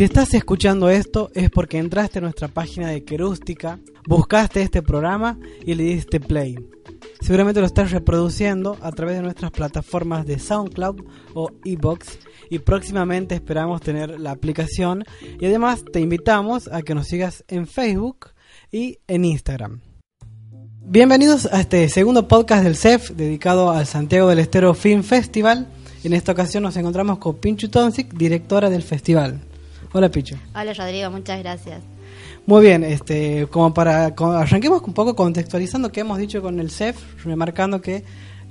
Si estás escuchando esto es porque entraste a nuestra página de Querústica, buscaste este programa y le diste play. Seguramente lo estás reproduciendo a través de nuestras plataformas de SoundCloud o eBox y próximamente esperamos tener la aplicación y además te invitamos a que nos sigas en Facebook y en Instagram. Bienvenidos a este segundo podcast del CEF dedicado al Santiago del Estero Film Festival. En esta ocasión nos encontramos con Pinchu Tonsic, directora del festival. Hola Pichu. Hola Rodrigo, muchas gracias. Muy bien, este, como para arranquemos un poco contextualizando qué hemos dicho con el CEF, remarcando que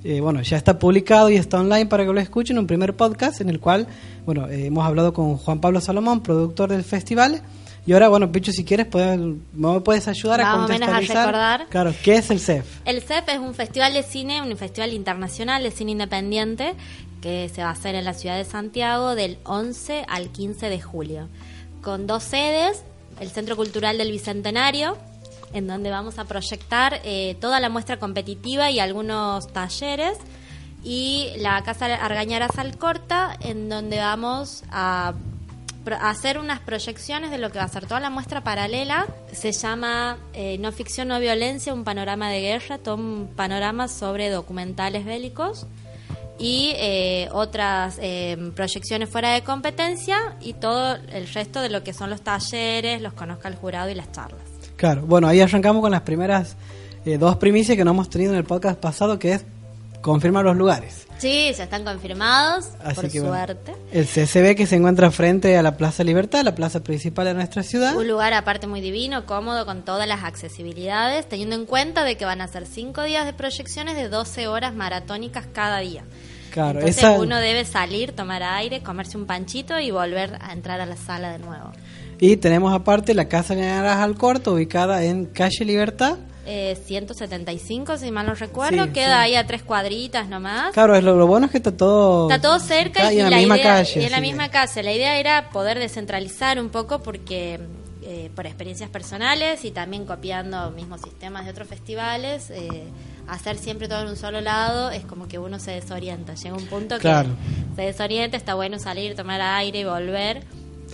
eh, bueno, ya está publicado y está online para que lo escuchen, un primer podcast en el cual bueno, eh, hemos hablado con Juan Pablo Salomón, productor del festival. Y ahora, bueno, Pichu, si quieres, puedes, me puedes ayudar a o menos a contextualizar. recordar. Claro, ¿qué es el CEF? El CEP es un festival de cine, un festival internacional de cine independiente que se va a hacer en la ciudad de Santiago del 11 al 15 de julio, con dos sedes, el Centro Cultural del Bicentenario, en donde vamos a proyectar eh, toda la muestra competitiva y algunos talleres, y la Casa Argañara Salcorta, en donde vamos a hacer unas proyecciones de lo que va a ser toda la muestra paralela. Se llama eh, No ficción, no violencia, un panorama de guerra, todo un panorama sobre documentales bélicos y eh, otras eh, proyecciones fuera de competencia y todo el resto de lo que son los talleres, los conozca el jurado y las charlas. Claro, bueno, ahí arrancamos con las primeras eh, dos primicias que no hemos tenido en el podcast pasado, que es confirmar los lugares. Sí, ya están confirmados, Así por que bueno, suerte. el CCB que se encuentra frente a la Plaza Libertad, la plaza principal de nuestra ciudad. Un lugar aparte muy divino, cómodo, con todas las accesibilidades, teniendo en cuenta de que van a ser cinco días de proyecciones de 12 horas maratónicas cada día. Claro, Entonces esa- uno debe salir, tomar aire, comerse un panchito y volver a entrar a la sala de nuevo. Y tenemos aparte la Casa de Naranjas al Corto, ubicada en Calle Libertad. Eh, 175, si mal no recuerdo, Sí, queda sí. ahí a tres cuadritas nomás. Claro, es lo, lo bueno es que está todo... Está todo cerca y, en la, misma idea- calle. y en la misma calle. La idea era poder descentralizar un poco porque eh, por experiencias personales y también copiando mismos sistemas de otros festivales, eh, hacer siempre todo en un solo lado es como que uno se desorienta. Llega un punto Claro. que se desorienta, está bueno salir, tomar aire y volver.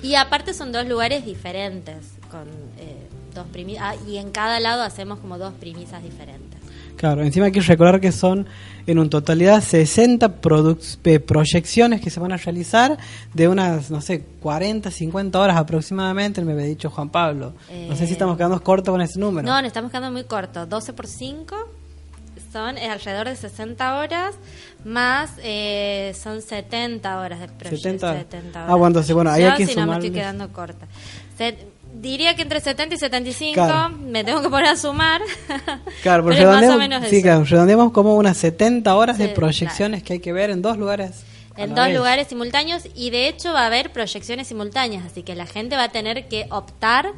Y aparte son dos lugares diferentes, con eh, dos ah, y en cada lado hacemos como dos premisas diferentes. Claro, encima hay que recordar que son en un totalidad 60 produc- eh, proyecciones que se van a realizar de unas, no sé, 40, 50 horas aproximadamente, me había dicho Juan Pablo. no sé Eh, si estamos quedando cortos con ese número. No, nos estamos quedando muy cortos. 12 por 5 son eh, alrededor de 60 horas, más eh, son 70 horas de proyección. 70. Ah, bueno, entonces, bueno, ahí hay que si no, me estoy quedando corta. Se- diría que entre 70 y 75 Claro. me tengo que poner a sumar. Claro, pero, pero es más o redondeamos- menos sí, claro, redondeamos como unas 70 horas de proyecciones que hay que ver en dos lugares. en dos vez. lugares simultáneos y de hecho va a haber proyecciones simultáneas, así que la gente va a tener que optar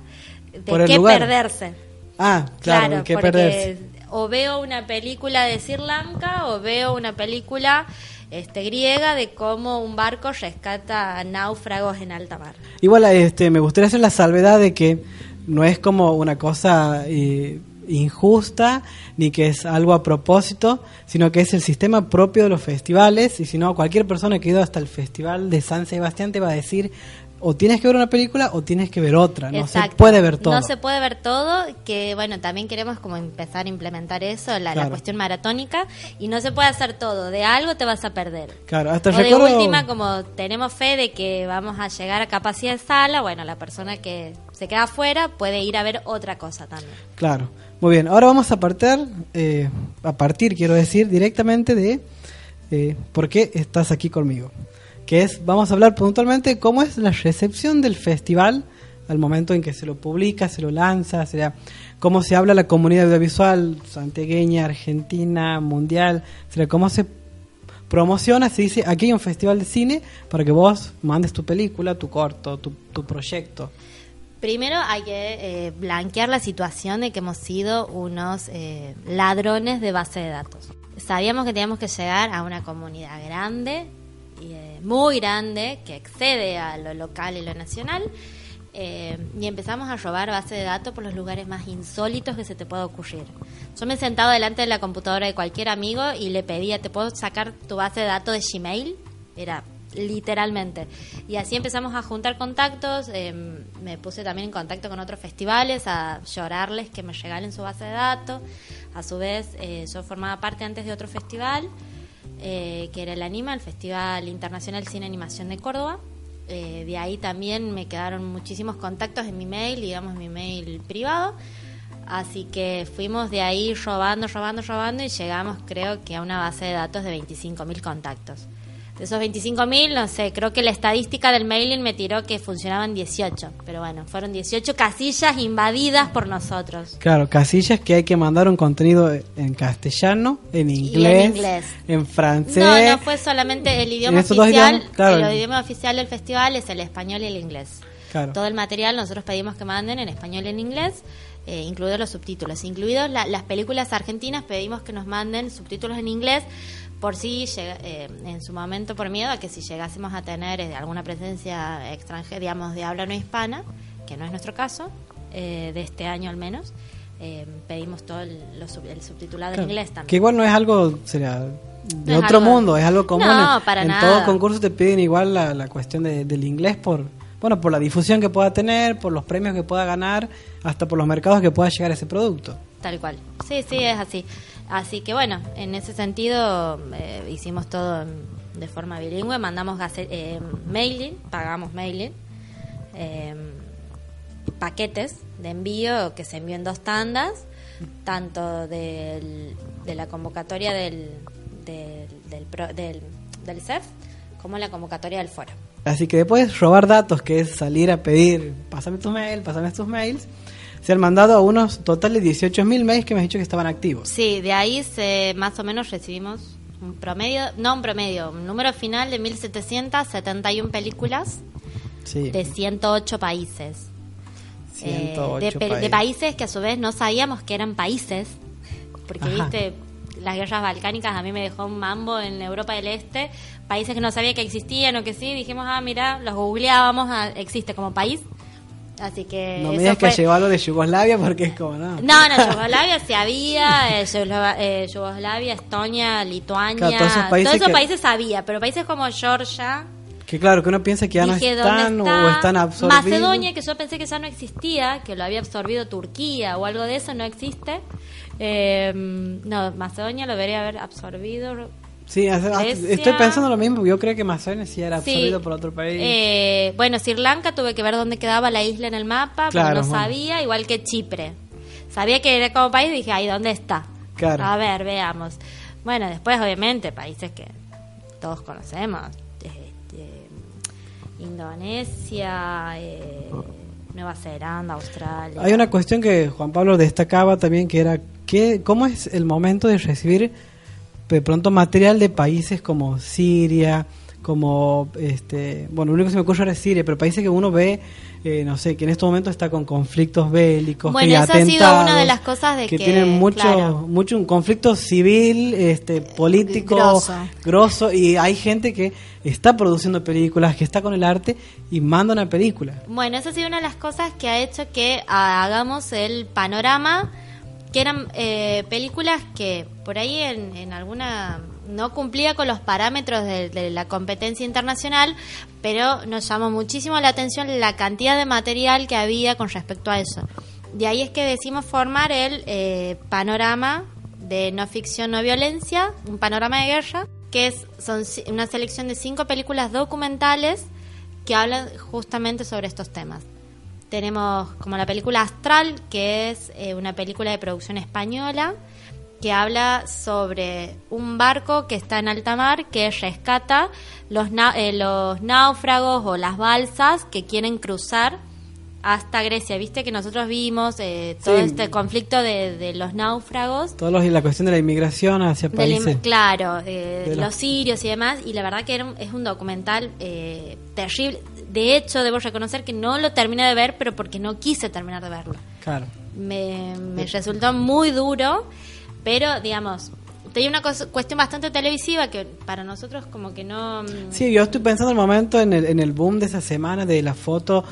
de Por qué lugar. perderse. Ah, claro, que porque perderse. o veo una película de Sri Lanka o veo una película este, griega de cómo un barco rescata náufragos en alta mar. Igual este, me gustaría hacer la salvedad de que no es como una cosa eh, injusta ni que es algo a propósito, sino que es el sistema propio de los festivales y si no, cualquier persona que ha ido hasta el festival de San Sebastián te va a decir o tienes que ver una película o tienes que ver otra, no se puede ver todo. No se puede ver todo, que bueno, también queremos como empezar a implementar eso, la, cuestión maratónica, y no se puede hacer todo, de algo te vas a perder. Claro, hasta o de recuerdo- última, como tenemos fe de que vamos a llegar a capacidad de sala, bueno, la persona que se queda afuera puede ir a ver otra cosa también. Claro, muy bien. Ahora vamos a partir, eh, a partir, quiero decir, directamente de eh, por qué estás aquí conmigo. Que es, vamos a hablar puntualmente cómo es la recepción del festival al momento en que se lo publica, se lo lanza, sea, cómo se habla la comunidad audiovisual santiagueña, argentina, mundial, sea, cómo se promociona, se dice, aquí hay un festival de cine para que vos mandes tu película, tu corto, tu, tu proyecto. Primero hay que eh, blanquear la situación de que hemos sido unos eh, ladrones de base de datos. Sabíamos que teníamos que llegar a una comunidad grande, eh, muy grande, que excede a lo local y lo nacional, eh, y empezamos a robar base de datos por los lugares más insólitos que se te pueda ocurrir. Yo me he sentado delante de la computadora de cualquier amigo y le pedía, ¿te puedo sacar tu base de datos de Gmail? Era literalmente. Y así empezamos a juntar contactos, eh, me puse también en contacto con otros festivales a llorarles que me regalen su base de datos. A su vez, eh, yo formaba parte antes de otro festival, eh, que era el ANIMA, el Festival Internacional Cine Animación de Córdoba. Eh, de ahí también me quedaron muchísimos contactos en mi mail, digamos mi mail privado. Así que fuimos de ahí robando, robando, robando y llegamos creo que a una base de datos de 25.000 contactos. De esos 25.000, no sé, creo que la estadística del mailing me tiró que funcionaban 18. Pero bueno, fueron 18 casillas invadidas por nosotros. Claro, casillas que hay que mandar un contenido en castellano, en inglés, en inglés. francés. No, no fue solamente el idioma oficial. idiomas, claro. El idioma oficial del festival es el español y el inglés. Claro. Todo el material nosotros pedimos que manden en español y en inglés, eh, incluidos los subtítulos. Incluidos la- las películas argentinas, pedimos que nos manden subtítulos en inglés por si llega- eh, en su momento por miedo a que si llegásemos a tener eh, alguna presencia extranjera, digamos, de habla no hispana, que no es nuestro caso, eh, de este año al menos, eh, pedimos todo el, los el subtitulado Claro, en inglés también. Que igual no es algo será, de No otro algo- mundo, es algo común. No, En- para en nada. todo concurso te piden igual la, la cuestión de- del inglés por bueno por la difusión que pueda tener, por los premios que pueda ganar, hasta por los mercados que pueda llegar ese producto. Tal cual. Sí, sí, es así. Así que bueno, en ese sentido eh, hicimos todo de forma bilingüe, mandamos eh, mailing, pagamos mailing, eh, paquetes de envío que se envió en dos tandas, tanto del- de la convocatoria del, del, del, pro- del, del CEF como la convocatoria del foro. Así que después de robar datos, que es salir a pedir, pásame tu mail, pásame tus mails, se han mandado a unos totales 18.000 mails que me has dicho que estaban activos. Sí, de ahí se, más o menos recibimos un promedio, no un promedio, un número final de 1.771 películas Sí. de 108 países. Eh, 108 de, pe- de países. países que a su vez no sabíamos que eran países, porque Ajá. viste, las guerras balcánicas a mí me dejó un mambo en Europa del Este, países que no sabía que existían o que sí, dijimos, ah, mira, los googleábamos, ah, existe como país. Así que... no me digas que llegó algo de Yugoslavia porque es como no. no, no, Yugoslavia sí había, eh, eh, Yugoslavia, Estonia, Lituania, Claro, todos esos países países había, pero países como Georgia, Que claro, que uno piensa que ya no dije, ¿dónde están está? o están absorbidos. Macedonia, que yo pensé que ya no existía, que lo había absorbido Turquía o algo de eso, no existe. Eh, no, Macedonia lo debería haber absorbido. Sí, Grecia. estoy pensando lo mismo. Yo creo que Macedonia sí era Sí. absorbido por otro país. Eh, bueno, Sri Lanka tuve que ver dónde quedaba la isla en el mapa, Claro, no bueno. sabía, igual que Chipre. Sabía que era como país, dije, ahí, ¿dónde está? Claro. A ver, veamos. Bueno, después, obviamente, países que todos conocemos. este, Indonesia, eh, Nueva Zelanda, Australia. Hay una cuestión que Juan Pablo destacaba también que era que cómo es el momento de recibir de pronto material de países como Siria, como este, bueno, lo único que se me ocurre ahora es Siria, pero países que uno ve eh, no sé, que en estos momentos está con conflictos bélicos, Bueno, que ha sido una de las cosas de que, tienen mucho claro. mucho un conflicto civil, este político grosso. grosso y hay gente que está produciendo películas, que está con el arte y manda una película. Bueno, esa ha sido una de las cosas que ha hecho que hagamos el panorama, que eran eh, películas que por ahí en, en alguna no cumplía con los parámetros de, la competencia internacional, pero nos llamó muchísimo la atención la cantidad de material que había con respecto a eso. De ahí es que decimos formar el eh, panorama de no ficción, no violencia, un panorama de guerra, que es son una selección de cinco películas documentales que hablan justamente sobre estos temas. Tenemos como la película Astral, que es eh, una película de producción española, que habla sobre un barco que está en alta mar que rescata los, na- eh, los náufragos o las balsas que quieren cruzar hasta Grecia. Viste que nosotros vimos eh, todo Sí. este conflicto de, de los náufragos. Todos los, la cuestión de la inmigración hacia países. claro, eh, los sirios y demás, y la verdad que un- es un documental eh, terrible. De hecho, debo reconocer que no lo terminé de ver, pero porque no quise terminar de verlo. Claro. Me, me resultó muy duro, pero digamos, tenía una cos- cuestión bastante televisiva que para nosotros como que no... mm, Sí, yo estoy pensando el momento en el, en el boom de esa semana de la foto,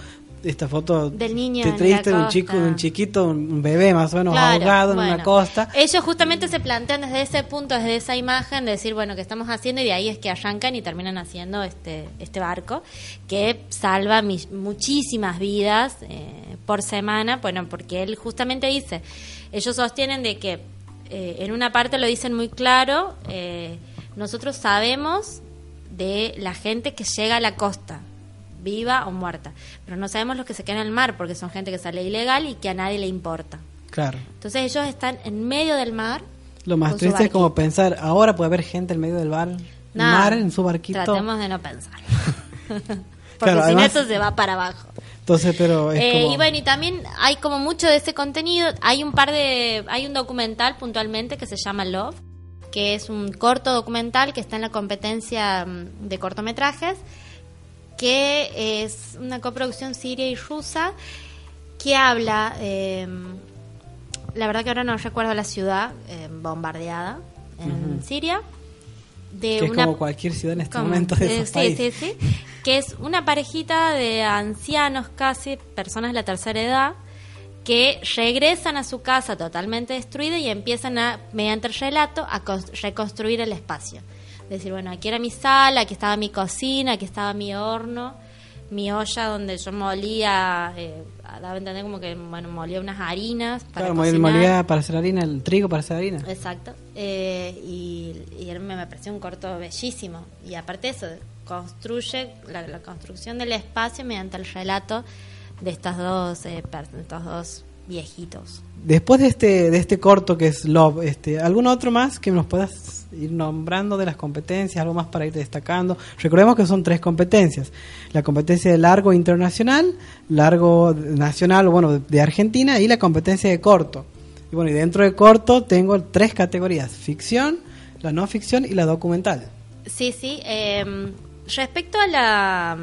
esta foto Del niño te la de un chico, de un chiquito, un bebé más o menos Claro, ahogado en una costa. Ellos justamente se plantean desde ese punto, desde esa imagen, de decir, bueno, ¿qué estamos haciendo? Y de ahí es que arrancan y terminan haciendo este, este barco que salva mis- muchísimas vidas eh, por semana. Bueno, porque él justamente dice, ellos sostienen de que eh, en una parte lo dicen muy claro, eh, nosotros sabemos de la gente que llega a la costa, viva o muerta, pero no sabemos los que se quedan en el mar porque son gente que sale ilegal y que a nadie le importa. Claro. Entonces ellos están en medio del mar. Lo más triste es como pensar, ahora puede haber gente en medio del bar, Nada, mar en su barquito. Tratemos de no pensar. Porque Claro, si no, esto se va para abajo. Entonces, pero es Eh, como... Y bueno, y también hay como mucho de ese contenido. Hay un par de. Hay un documental puntualmente que se llama Love, que es un corto documental que está en la competencia mm, de cortometrajes, que es una coproducción siria y rusa, que habla. eh, la verdad que ahora no recuerdo la ciudad eh, bombardeada en Siria. De que es una como cualquier ciudad en este como- momento de eh, sí, sí, sí. Que es una parejita de ancianos casi, personas de la tercera edad, que regresan a su casa totalmente destruida y empiezan a, mediante el relato, a cons- reconstruir el espacio. Decir, bueno, aquí era mi sala, aquí estaba mi cocina, aquí estaba mi horno, mi olla donde yo molía, eh, daba a entender como que, bueno, molía unas harinas para Claro, cocinar. molía para hacer harina, el trigo para hacer harina. Exacto. Eh, y, y él me, me pareció un corto bellísimo. Y aparte eso, construye la, la construcción del espacio mediante el relato de estas dos, eh, per- estos dos viejitos. Después de este, de este corto que es Love, este, ¿algún otro más que nos puedas ir nombrando de las competencias? ¿Algo más para ir destacando? Recordemos que son tres competencias. La competencia de largo internacional, largo nacional, bueno, de- Argentina, y la competencia de corto. Y bueno, y dentro de corto tengo tres categorías, ficción, la no ficción y la documental. Sí, sí. eh, respecto a la.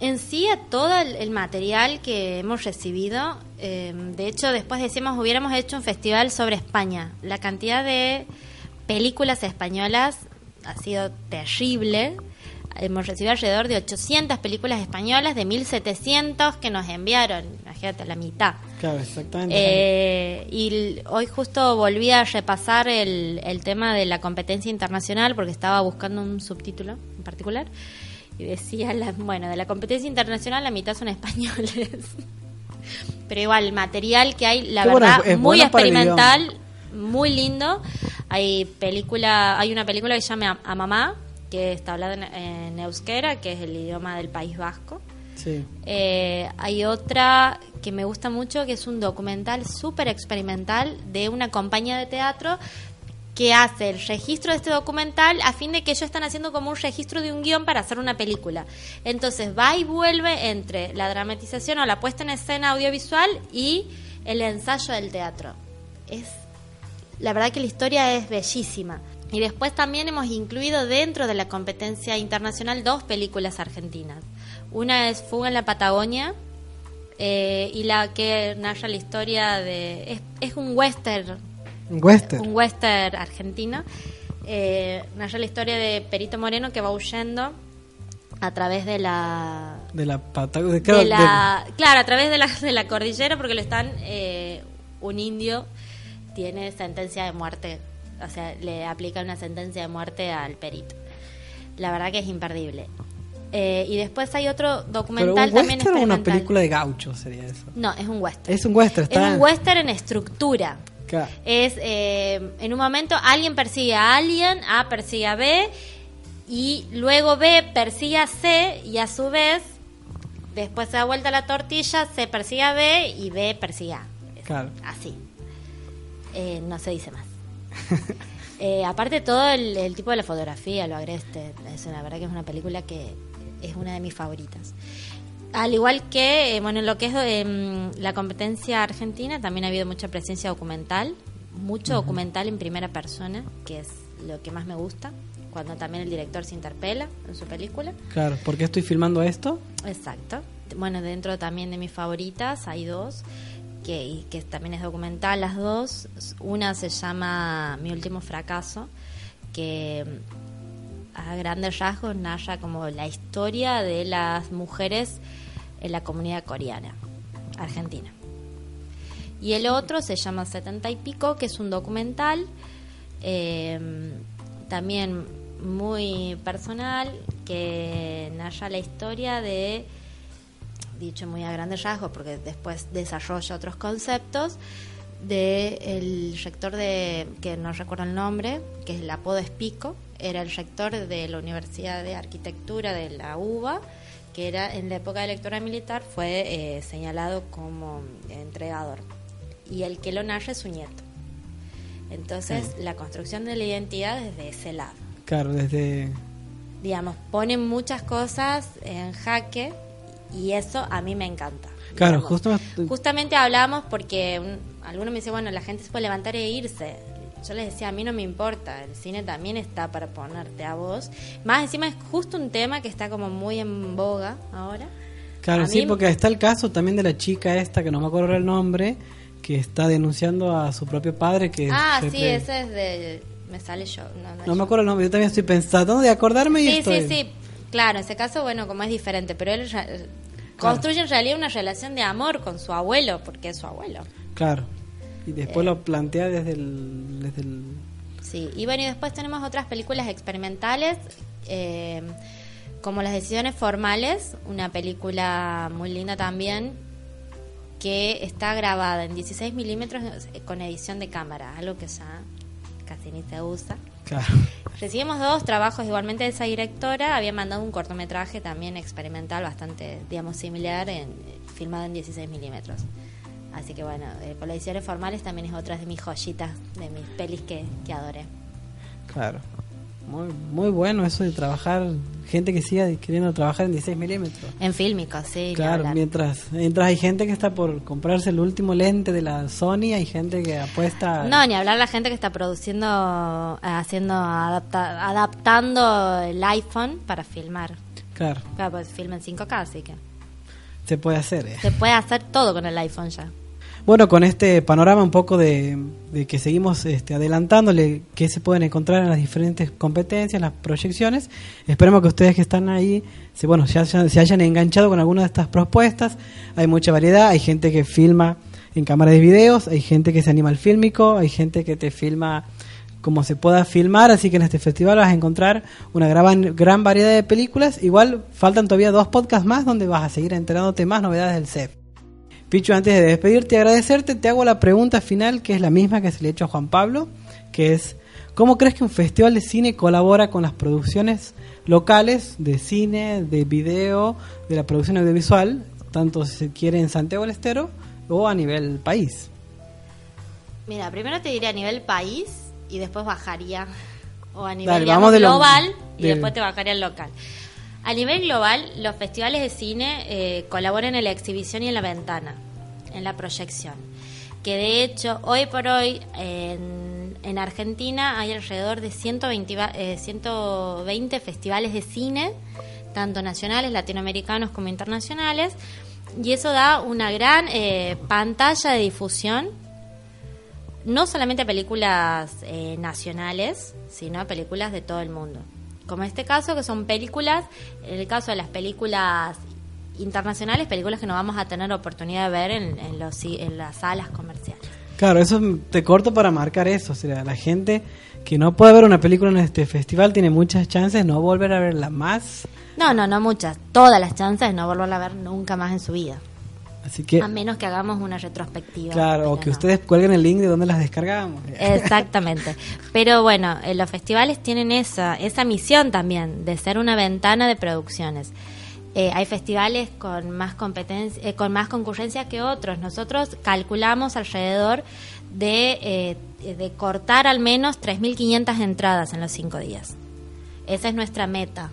En sí, a todo el, el material que hemos recibido, eh, de hecho, después decimos, hubiéramos hecho un festival sobre España. La cantidad de películas españolas ha sido terrible. Hemos recibido alrededor de 800 películas españolas de 1700 que nos enviaron. Imagínate, la mitad. Claro, exactamente. Eh, y hoy justo volví a repasar el, el tema de la competencia internacional porque estaba buscando un subtítulo en particular y decía, la, bueno, de la competencia internacional la mitad son españoles. Pero igual, el material que hay, la Qué bueno, verdad, es muy bueno experimental, muy lindo. Hay película, hay una película que se llama A, Mamá, que está hablada en, en euskera, que es el idioma del País Vasco. sí. Eh, hay otra que me gusta mucho, que es un documental súper experimental de una compañía de teatro que hace el registro de este documental a fin de que ellos están haciendo como un registro de un guion para hacer una película. Entonces va y vuelve entre la dramatización o la puesta en escena audiovisual y el ensayo del teatro. Es la verdad que la historia es bellísima. Y después también hemos incluido dentro de la competencia internacional dos películas argentinas. Una es Fuga en la Patagonia eh, y la que narra la historia de... Es, es un western, Un western. un western argentino. Eh, narra la historia de Perito Moreno que va huyendo a través de la De la Patagonia. de claro, la, claro, a través de la, de la cordillera, porque lo están. eh, un indio tiene sentencia de muerte, o sea, le aplica una sentencia de muerte al perito. La verdad que es imperdible. Eh, y después hay otro Pero documental un también western o una experimental. película de gaucho sería eso. No, es un western. Es un western, Es está- un western en estructura. Claro. Es, eh, en un momento alguien persigue a alguien, A persigue a B, y luego B persigue a C, y a su vez, después se da vuelta la tortilla, C persigue a B y B persigue a Claro. Así. Eh, no se dice más. Eh, aparte todo el, el tipo de la fotografía, lo agreste, es una verdad que es una película que es una de mis favoritas. Al igual que, eh, bueno, en lo que es em, la competencia argentina, también ha habido mucha presencia documental, mucho documental en primera persona, que es lo que más me gusta, cuando también el director se interpela en su película. Claro, ¿por qué estoy filmando esto? Exacto. Bueno, dentro también de mis favoritas hay dos, que, que también es documental las dos. Una se llama Mi último fracaso, que a grandes rasgos narra como la historia de las mujeres en la comunidad coreana, argentina. Y el otro se llama Setenta y Pico, que es un documental eh, también muy personal, que narra la historia de, dicho muy a grandes rasgos, porque después desarrolla otros conceptos, de el rector de, que no recuerdo el nombre, que el apodo es Pico, era el rector de la Universidad de Arquitectura de la UBA, que era en la época de la lectura militar fue eh, señalado como entregador. Y el que lo narra es su nieto. Entonces, la construcción de la identidad desde ese lado. Claro, desde... Digamos, ponen muchas cosas en jaque y eso a mí me encanta. Claro, Digamos, justo... Justamente hablamos porque un, alguno me dice, bueno, la gente se puede levantar e irse. Yo les decía, a mí no me importa, el cine también está para ponerte a vos. Más encima es justo un tema que está como muy en boga ahora. Claro, A sí, mí- porque está el caso también de la chica esta, que no me acuerdo el nombre, que está denunciando a su propio padre que... Ah, sí, ese es de... Me sale yo. No, no, No me yo. acuerdo el nombre, yo también estoy pensando de acordarme y Sí, estoy... sí, sí. Claro, en ese caso, bueno, como es diferente, pero él re- construye en realidad una relación de amor con su abuelo, porque es su abuelo. Claro. Y después Eh. lo plantea desde el... Desde el... Sí, y bueno, y después tenemos otras películas experimentales, eh, como Las Decisiones Formales, una película muy linda también, que está grabada en 16 milímetros eh, con edición de cámara, algo que ya casi ni se usa. Claro. Recibimos dos trabajos igualmente de esa directora, había mandado un cortometraje también experimental bastante, digamos, similar, en, filmado en 16 milímetros. Así que bueno, eh, por las formales también es otra de mis joyitas, de mis pelis que, que adoré. Claro. Muy, muy bueno eso de trabajar, gente que siga queriendo trabajar en 16 milímetros. En fílmicos, sí. Claro, mientras, mientras hay gente que está por comprarse el último lente de la Sony, hay gente que apuesta... No, ni hablar la gente que está produciendo, haciendo, adapta- adaptando el iPhone para filmar. Claro, Claro, pues filma en 5K, así que se puede hacer. eh. se puede hacer todo con el iPhone ya. Bueno, con este panorama un poco de, de que seguimos este, adelantándole qué se pueden encontrar en las diferentes competencias, las proyecciones, esperemos que ustedes que están ahí se, bueno, se, hayan, se hayan enganchado con alguna de estas propuestas. Hay mucha variedad, hay gente que filma en cámara de videos, hay gente que se anima al fílmico, hay gente que te filma como se pueda filmar, así que en este festival vas a encontrar una gran, gran variedad de películas. Igual faltan todavía dos podcasts más donde vas a seguir enterándote más novedades del CEP. Pichu, antes de despedirte y agradecerte, te hago la pregunta final, que es la misma que se le he hecho a Juan Pablo, que es, ¿cómo crees que un festival de cine colabora con las producciones locales de cine, de video, de la producción audiovisual, tanto si se quiere en Santiago del Estero o a nivel país? Mira, primero te diré a nivel país y después bajaría, o a nivel Dale, digamos, vamos de lo- global y del- después te bajaría al local. A nivel global, los festivales de cine eh, colaboran en la exhibición y en la ventana, en la proyección. Que de hecho, hoy por hoy, en, en Argentina hay alrededor de 120, va- eh, 120 festivales de cine, tanto nacionales, latinoamericanos como internacionales, y eso da una gran eh, pantalla de difusión no solamente películas eh, nacionales, sino películas de todo el mundo. Como en este caso, que son películas, en el caso de las películas internacionales, películas que no vamos a tener oportunidad de ver en, en los, en las salas comerciales. Claro, eso es- te corto para marcar eso. O sea, la gente que no puede ver una película en este festival tiene muchas chances de no volver a verla más. No, no, no muchas. Todas las chances de no volverla a ver nunca más en su vida. Así que, A menos que hagamos una retrospectiva. claro, o que no. ustedes cuelguen el link de donde las descargamos. Exactamente. Pero bueno, eh, los festivales tienen esa, esa misión también de ser una ventana de producciones. Eh, hay festivales con más competencia, eh, con más concurrencia que otros. Nosotros calculamos alrededor de, eh, de cortar al menos 3.500 entradas en los cinco días. Esa es nuestra meta.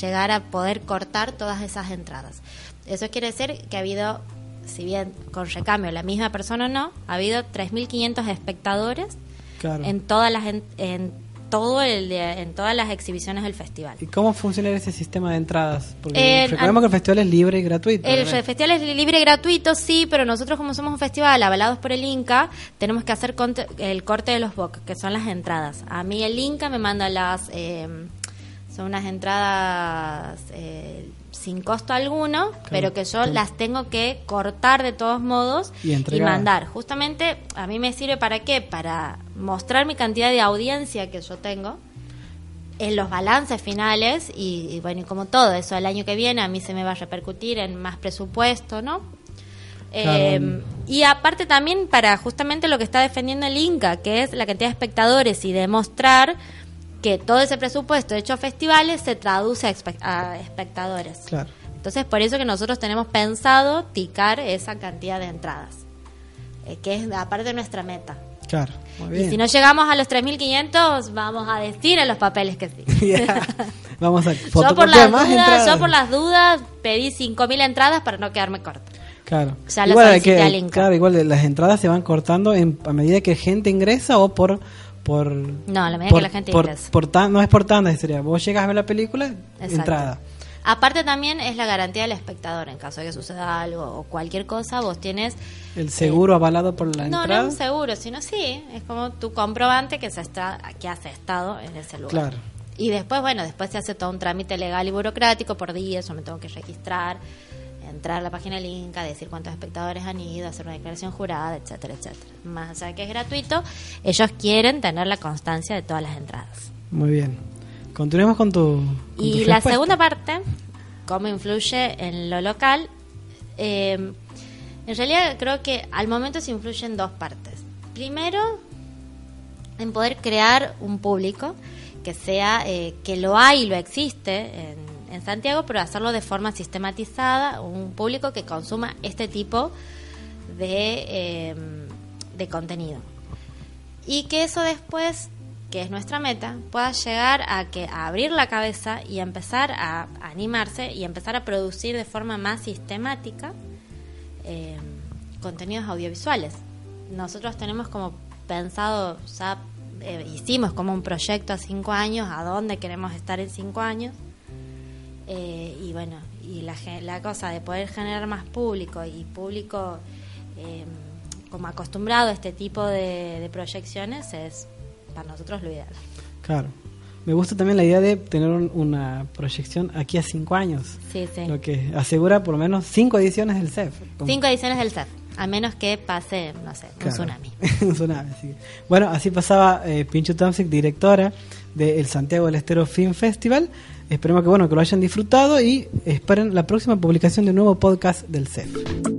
llegar a poder cortar todas esas entradas. Eso quiere decir que ha habido, si bien con recambio la misma persona no, ha habido 3.500 espectadores Claro. en todas las en, en todo el en todas las exhibiciones del festival. ¿Y cómo funciona ese sistema de entradas? Porque Eh, recordemos que el festival es libre y gratuito. El festival es libre y gratuito, sí, pero nosotros como somos un festival avalados por el Inca, tenemos que hacer conte- el corte de los BOC, que son las entradas. A mí el Inca me manda las... eh, son unas entradas eh, sin costo alguno, pero que yo las tengo que cortar de todos modos Y entregar. mandar. Justamente a mí me sirve para qué? Para mostrar mi cantidad de audiencia que yo tengo en los balances finales y, y bueno, y como todo eso el año que viene a mí se me va a repercutir en más presupuesto, ¿no? Eh, y aparte también para justamente lo que está defendiendo el Inca, que es la cantidad de espectadores y demostrar que todo ese presupuesto hecho a festivales se traduce a, espe- a espectadores. Claro. Entonces, por eso que nosotros tenemos pensado ticar esa cantidad de entradas, eh, que es aparte de nuestra meta. Claro. Muy Y bien. si no llegamos a los 3.500, vamos a decir en los papeles que sí. Vamos a yo, por las más dudas, entradas. yo por las dudas pedí 5.000 entradas para no quedarme corta. Claro. Ya lo igual, que, claro, igual las entradas se van cortando en, a medida que gente ingresa o por por No, la medida por, que la gente por- ingresa. por tan- no es por tanda, sería vos llegas a ver la película, Exacto. entrada. Aparte también es la garantía del espectador. En caso de que suceda algo o cualquier cosa, vos tienes... El seguro avalado por la No, no entrada. es un seguro, sino sí. Es como tu comprobante que, se está, que has estado en ese lugar. Claro. Y después, bueno, después se hace todo un trámite legal y burocrático por días. Yo me tengo que registrar, entrar a la página del Inca, decir cuántos espectadores han ido, hacer una declaración jurada, etcétera, etcétera. Más allá de que es gratuito, ellos quieren tener la constancia de todas las entradas. Muy bien. Continuemos con tu con tu Y la respuesta. segunda parte, cómo influye en lo local, eh, en realidad creo que al momento se influye en dos partes. Primero, en poder crear un público que sea, eh, que lo hay y lo existe en, en Santiago, pero hacerlo de forma sistematizada, un público que consuma este tipo de, eh, de contenido. Y que eso después que es nuestra meta pueda llegar a que a abrir la cabeza y empezar a animarse y empezar a producir de forma más sistemática eh, contenidos audiovisuales. Nosotros tenemos como pensado ya eh, hicimos como un proyecto a cinco años a dónde queremos estar en cinco años eh, y bueno, y la, la cosa de poder generar más público y público eh, como acostumbrado a este tipo de, de proyecciones es para nosotros lo ideal. Claro. Me gusta también la idea de tener un- una proyección aquí a cinco años. Sí, sí. Lo que asegura por lo menos cinco ediciones del CEF. Como- Cinco ediciones del CEF, a menos que pase, no sé, un tsunami. Un tsunami, sí. Bueno, así pasaba eh, Pincho Tomsic, directora del Santiago del Estero Film Festival. Esperemos que bueno que lo hayan disfrutado y esperen la próxima publicación de un nuevo podcast del CEF.